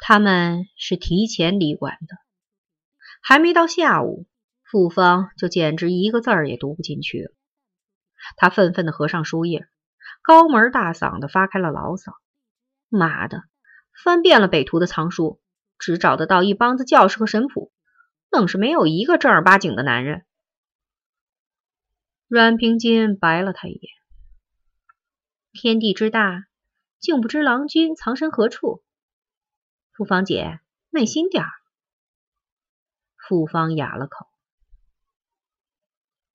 他们是提前离馆的，还没到下午，傅芳就简直一个字儿也读不进去了。他愤愤的合上书页，高门大嗓的发开了牢骚：“妈的，翻遍了北图的藏书，只找得到一帮子教士和神父，愣是没有一个正儿八经的男人。”阮平金白了他一眼：“天地之大，竟不知郎君藏身何处？”傅芳姐，耐心点儿。傅芳哑了口。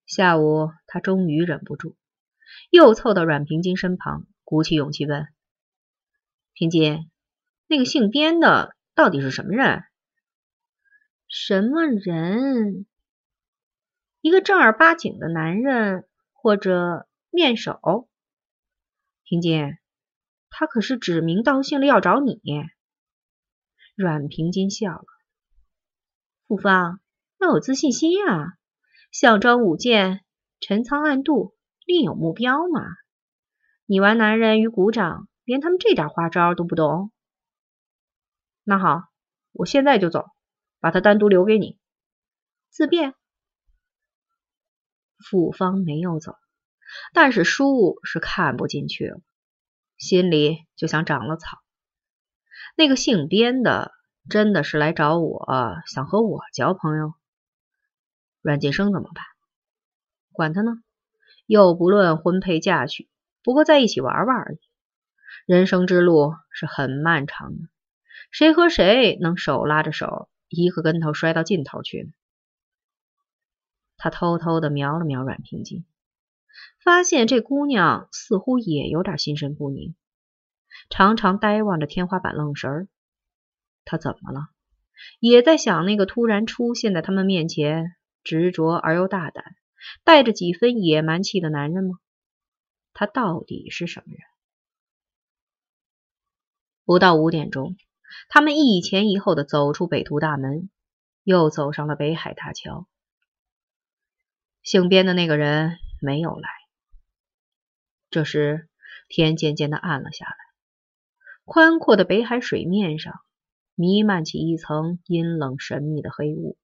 下午，他终于忍不住，又凑到阮平金身旁，鼓起勇气问：“平金，那个姓边的到底是什么人？什么人？一个正儿八经的男人，或者面首？平金，他可是指名道姓的要找你。”阮平金笑了：“傅芳要有自信心啊，项庄舞剑，陈仓暗度，另有目标嘛。你玩男人与股掌，连他们这点花招都不懂。那好，我现在就走，把他单独留给你自便。”傅芳没有走，但是书是看不进去了，心里就像长了草。那个姓边的真的是来找我，想和我交朋友。阮晋生怎么办？管他呢，又不论婚配嫁娶，不过在一起玩玩而已。人生之路是很漫长的，谁和谁能手拉着手，一个跟头摔到尽头去呢？他偷偷的瞄了瞄阮平金，发现这姑娘似乎也有点心神不宁。常常呆望着天花板愣神儿，他怎么了？也在想那个突然出现在他们面前、执着而又大胆、带着几分野蛮气的男人吗？他到底是什么人？不到五点钟，他们一前一后的走出北图大门，又走上了北海大桥。姓边的那个人没有来。这时，天渐渐的暗了下来。宽阔的北海水面上弥漫起一层阴冷神秘的黑雾，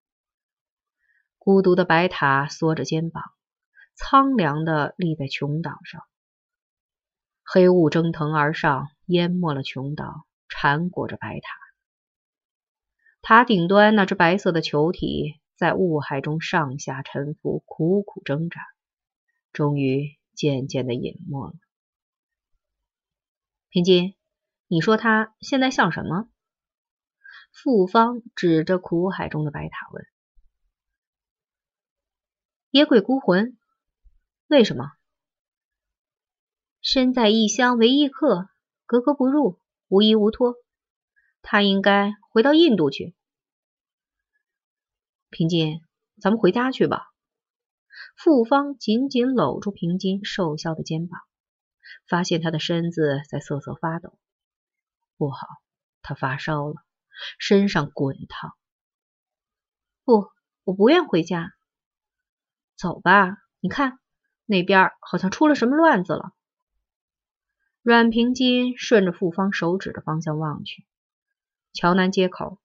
孤独的白塔缩着肩膀，苍凉的立在琼岛上。黑雾蒸腾而上，淹没了琼岛，缠裹着白塔。塔顶端那只白色的球体在雾海中上下沉浮，苦苦挣扎，终于渐渐的隐没了。平金。你说他现在像什么？傅芳指着苦海中的白塔问：“野鬼孤魂？为什么？身在异乡为异客，格格不入，无依无托。他应该回到印度去。”平金，咱们回家去吧。傅芳紧紧搂住平金瘦削的肩膀，发现他的身子在瑟瑟发抖。不好，他发烧了，身上滚烫。不，我不愿回家。走吧，你看那边好像出了什么乱子了。阮平金顺着傅芳手指的方向望去，桥南街口，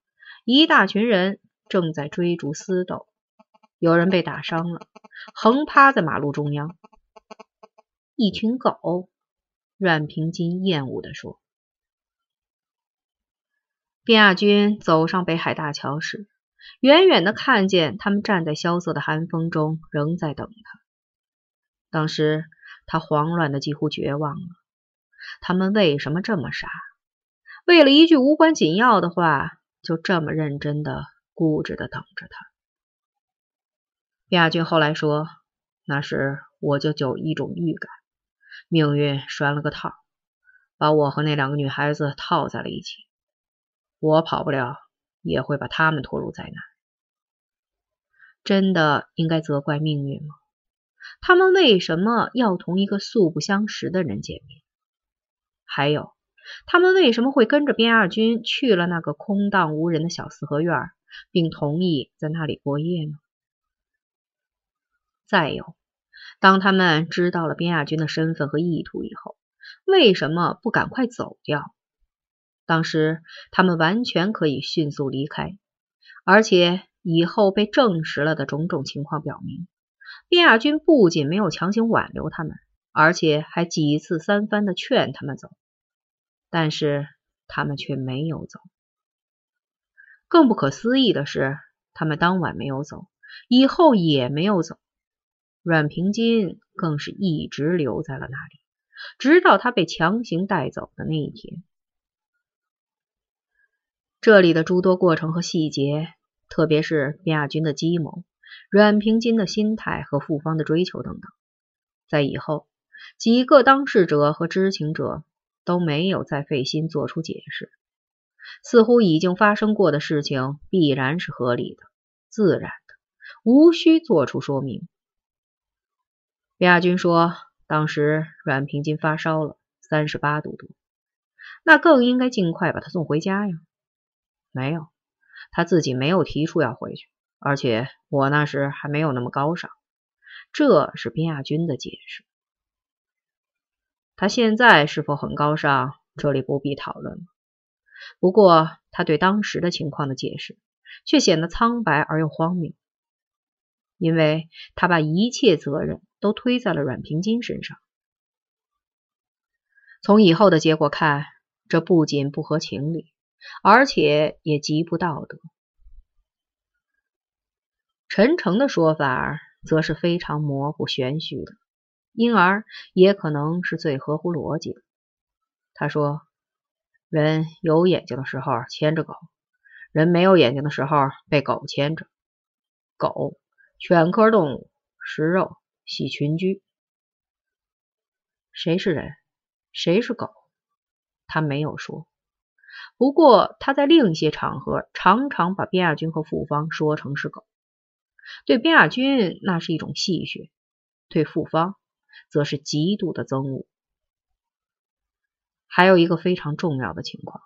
一大群人正在追逐厮斗，有人被打伤了，横趴在马路中央。一群狗，阮平金厌恶地说。边亚军走上北海大桥时，远远的看见他们站在萧瑟的寒风中，仍在等他。当时他慌乱的几乎绝望了。他们为什么这么傻？为了一句无关紧要的话，就这么认真的、固执的等着他？边亚军后来说：“那时我就有一种预感，命运拴了个套，把我和那两个女孩子套在了一起。”我跑不了，也会把他们拖入灾难。真的应该责怪命运吗？他们为什么要同一个素不相识的人见面？还有，他们为什么会跟着边二军去了那个空荡无人的小四合院，并同意在那里过夜呢？再有，当他们知道了边亚军的身份和意图以后，为什么不赶快走掉？当时他们完全可以迅速离开，而且以后被证实了的种种情况表明，边亚军不仅没有强行挽留他们，而且还几次三番的劝他们走，但是他们却没有走。更不可思议的是，他们当晚没有走，以后也没有走。阮平金更是一直留在了那里，直到他被强行带走的那一天。这里的诸多过程和细节，特别是边亚军的计谋、阮平金的心态和复方的追求等等，在以后几个当事者和知情者都没有再费心做出解释，似乎已经发生过的事情必然是合理的、自然的，无需做出说明。亚军说：“当时阮平金发烧了，三十八度多，那更应该尽快把他送回家呀。没有，他自己没有提出要回去，而且我那时还没有那么高尚。这是边亚军的解释。他现在是否很高尚，这里不必讨论了。不过，他对当时的情况的解释却显得苍白而又荒谬，因为他把一切责任。”都推在了阮平金身上。从以后的结果看，这不仅不合情理，而且也极不道德。陈诚的说法则是非常模糊玄虚的，因而也可能是最合乎逻辑的。他说：“人有眼睛的时候牵着狗，人没有眼睛的时候被狗牵着。狗，犬科动物，食肉。”喜群居，谁是人，谁是狗？他没有说。不过他在另一些场合常常把边亚军和傅方说成是狗。对边亚军那是一种戏谑，对傅方则是极度的憎恶。还有一个非常重要的情况：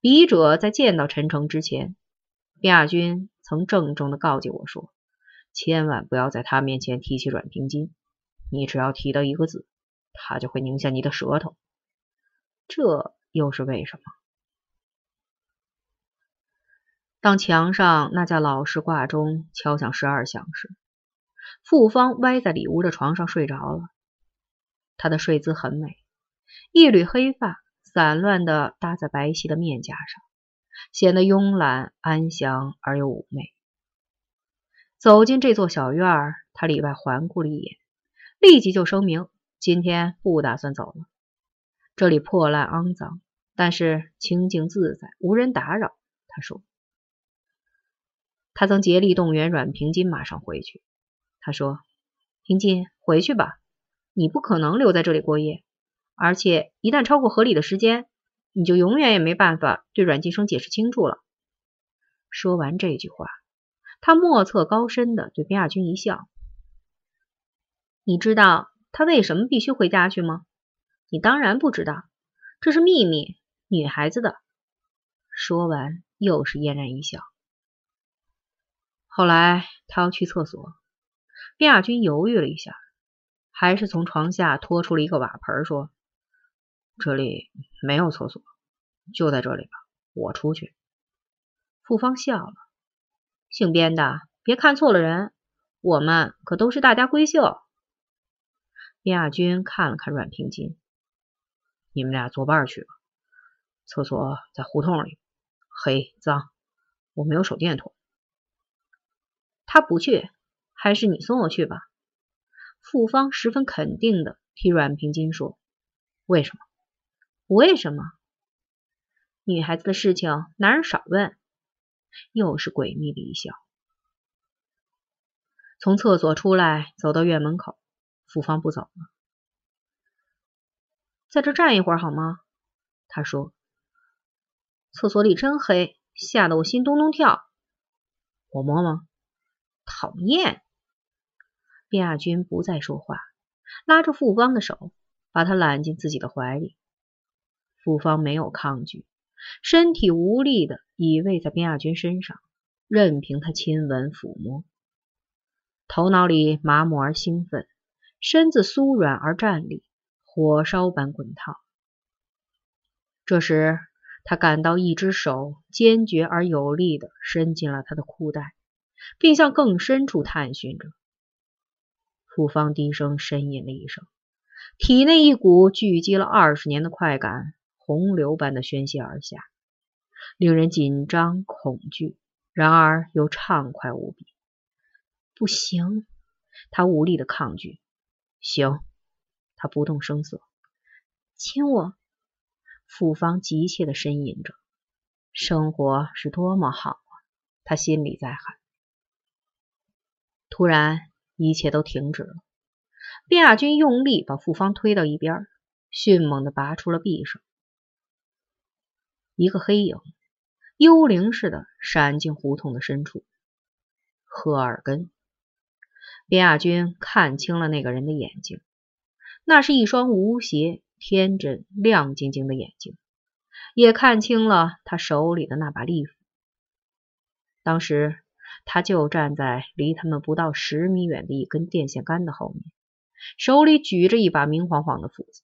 笔者在见到陈诚之前，边亚军曾郑重的告诫我说。千万不要在他面前提起阮平金，你只要提到一个字，他就会拧下你的舌头。这又是为什么？当墙上那架老式挂钟敲响十二响时，傅芳歪在里屋的床上睡着了。她的睡姿很美，一缕黑发散乱的搭在白皙的面颊上，显得慵懒安详而又妩媚。走进这座小院儿，他里外环顾了一眼，立即就声明今天不打算走了。这里破烂肮脏，但是清静自在，无人打扰。他说：“他曾竭力动员阮平金马上回去。他说：‘平金，回去吧，你不可能留在这里过夜，而且一旦超过合理的时间，你就永远也没办法对阮晋生解释清楚了。’”说完这句话。他莫测高深的对边亚军一笑：“你知道他为什么必须回家去吗？你当然不知道，这是秘密，女孩子的。”说完，又是嫣然一笑。后来他要去厕所，边亚军犹豫了一下，还是从床下拖出了一个瓦盆，说：“这里没有厕所，就在这里吧，我出去。”傅芳笑了。姓边的，别看错了人，我们可都是大家闺秀。边亚军看了看阮平金，你们俩作伴去吧。厕所在胡同里，黑脏，我没有手电筒。他不去，还是你送我去吧。傅芳十分肯定的替阮平金说：“为什么？为什么？女孩子的事情，男人少问。”又是诡秘的一笑。从厕所出来，走到院门口，傅芳不走了，在这站一会儿好吗？他说：“厕所里真黑，吓得我心咚咚跳。”我摸吗？讨厌！卞亚军不再说话，拉着傅芳的手，把她揽进自己的怀里。傅芳没有抗拒。身体无力的倚偎在边亚军身上，任凭他亲吻抚摸，头脑里麻木而兴奋，身子酥软而站立，火烧般滚烫。这时，他感到一只手坚决而有力的伸进了他的裤袋，并向更深处探寻着。傅芳低声呻吟了一声，体内一股聚集了二十年的快感洪流般的宣泄而下，令人紧张恐惧，然而又畅快无比。不行，他无力的抗拒。行，他不动声色，亲我。傅芳急切的呻吟着，生活是多么好啊！他心里在喊。突然，一切都停止了。卞亚军用力把傅芳推到一边，迅猛的拔出了匕首。一个黑影幽灵似的闪进胡同的深处。赫尔根。卞亚军看清了那个人的眼睛，那是一双无邪。天真亮晶晶的眼睛，也看清了他手里的那把利斧。当时他就站在离他们不到十米远的一根电线杆的后面，手里举着一把明晃晃的斧子。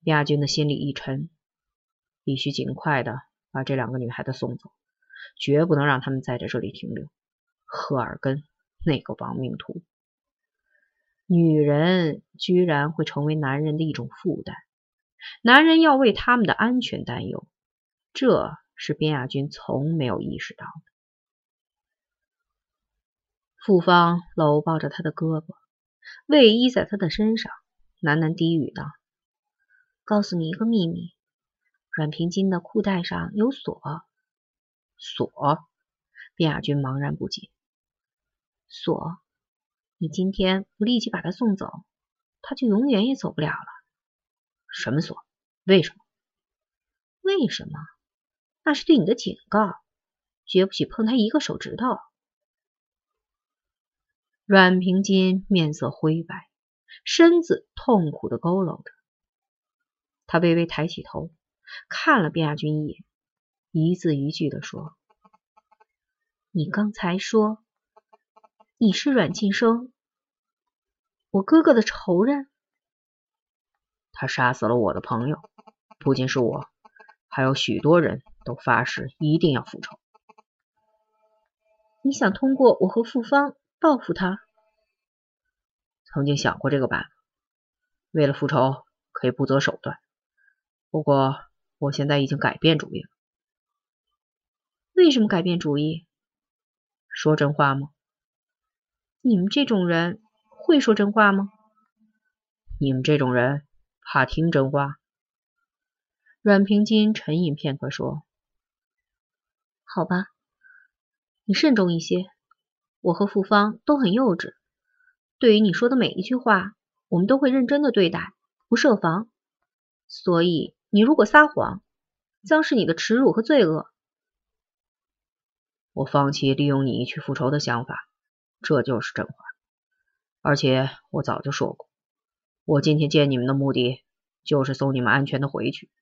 亚军的心里一沉，必须尽快的把这两个女孩子送走，绝不能让他们再在这里停留。赫尔根那个亡命徒！女人居然会成为男人的一种负担，男人要为他们的安全担忧，这是边亚军从没有意识到的。傅芳搂抱着他的胳膊，偎依在他的身上，喃喃低语道：“告诉你一个秘密，阮平金的裤带上有锁。”锁？卞亚军茫然不解。锁。你今天不立即把他送走，他就永远也走不了了。什么锁？为什么？为什么？那是对你的警告，绝不许碰他一个手指头。阮平金面色灰白，身子痛苦的佝偻着。他微微抬起头，看了卞亚军一眼，一字一句的说：“你刚才说。”你是阮晋生，我哥哥的仇人。他杀死了我的朋友，不仅是我，还有许多人都发誓一定要复仇。你想通过我和傅芳报复他？曾经想过这个办法，为了复仇可以不择手段。不过我现在已经改变主意了。为什么改变主意？说真话吗？你们这种人会说真话吗？你们这种人怕听真话？阮平金沉吟片刻说：“好吧，你慎重一些。我和傅芳都很幼稚，对于你说的每一句话，我们都会认真的对待，不设防。所以你如果撒谎，将是你的耻辱和罪恶。我放弃利用你去复仇的想法。”这就是真话，而且我早就说过，我今天见你们的目的就是送你们安全的回去。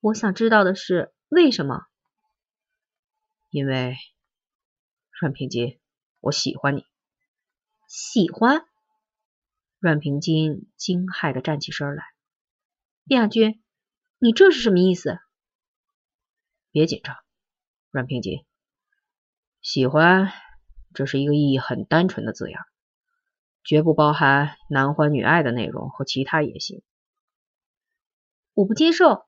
我想知道的是为什么？因为阮平金，我喜欢你。喜欢？阮平金惊骇的站起身来。亚军，你这是什么意思？别紧张，阮平金，喜欢。这是一个意义很单纯的字眼，绝不包含男欢女爱的内容和其他野心。我不接受，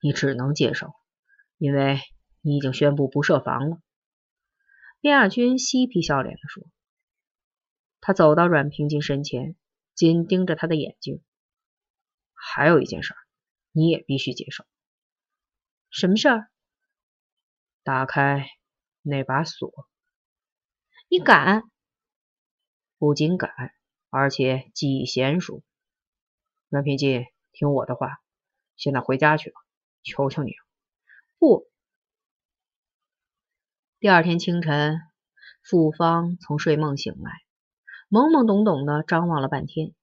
你只能接受，因为你已经宣布不设防了。卞亚军嬉皮笑脸地说。他走到阮平金身前，紧盯着他的眼睛。还有一件事，你也必须接受。什么事儿？打开那把锁。你敢？不仅敢，而且技艺娴熟。阮平金，听我的话，现在回家去吧，求求你了。不。第二天清晨，傅芳从睡梦醒来，懵懵懂懂的张望了半天，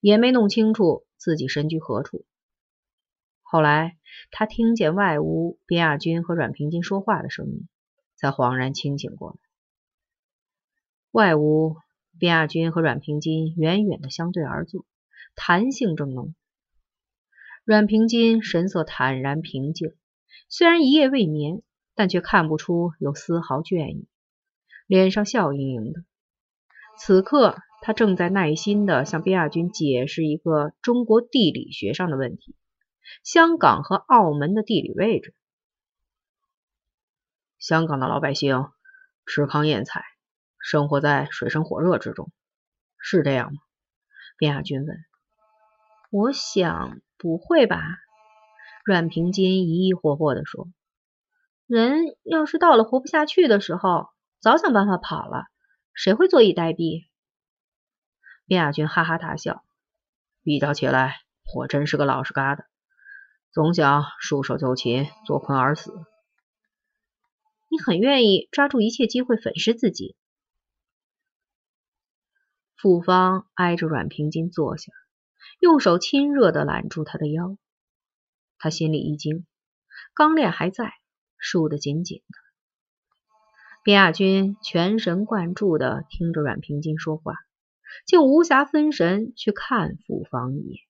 也没弄清楚自己身居何处。后来，他听见外屋边亚军和阮平金说话的声音，才恍然清醒过来。外屋，边亚军和阮平金远远的相对而坐，谈性正浓。阮平金神色坦然平静，虽然一夜未眠，但却看不出有丝毫倦意，脸上笑盈盈的。此刻，他正在耐心的向边亚军解释一个中国地理学上的问题：香港和澳门的地理位置。香港的老百姓吃糠咽菜，生活在水深火热之中，是这样吗？边亚军问。我想。不会吧？阮平金疑疑惑惑地说：“人要是到了活不下去的时候，早想办法跑了，谁会坐以待毙？”卞亚军哈哈大笑：“比较起来，我真是个老实疙瘩，总想束手就擒，坐困而死。你很愿意抓住一切机会粉饰自己。”傅芳挨着阮平金坐下。用手亲热的揽住他的腰，他心里一惊，钢链还在，束得紧紧的。边亚军全神贯注地听着阮平金说话，竟无暇分神去看傅芳一眼。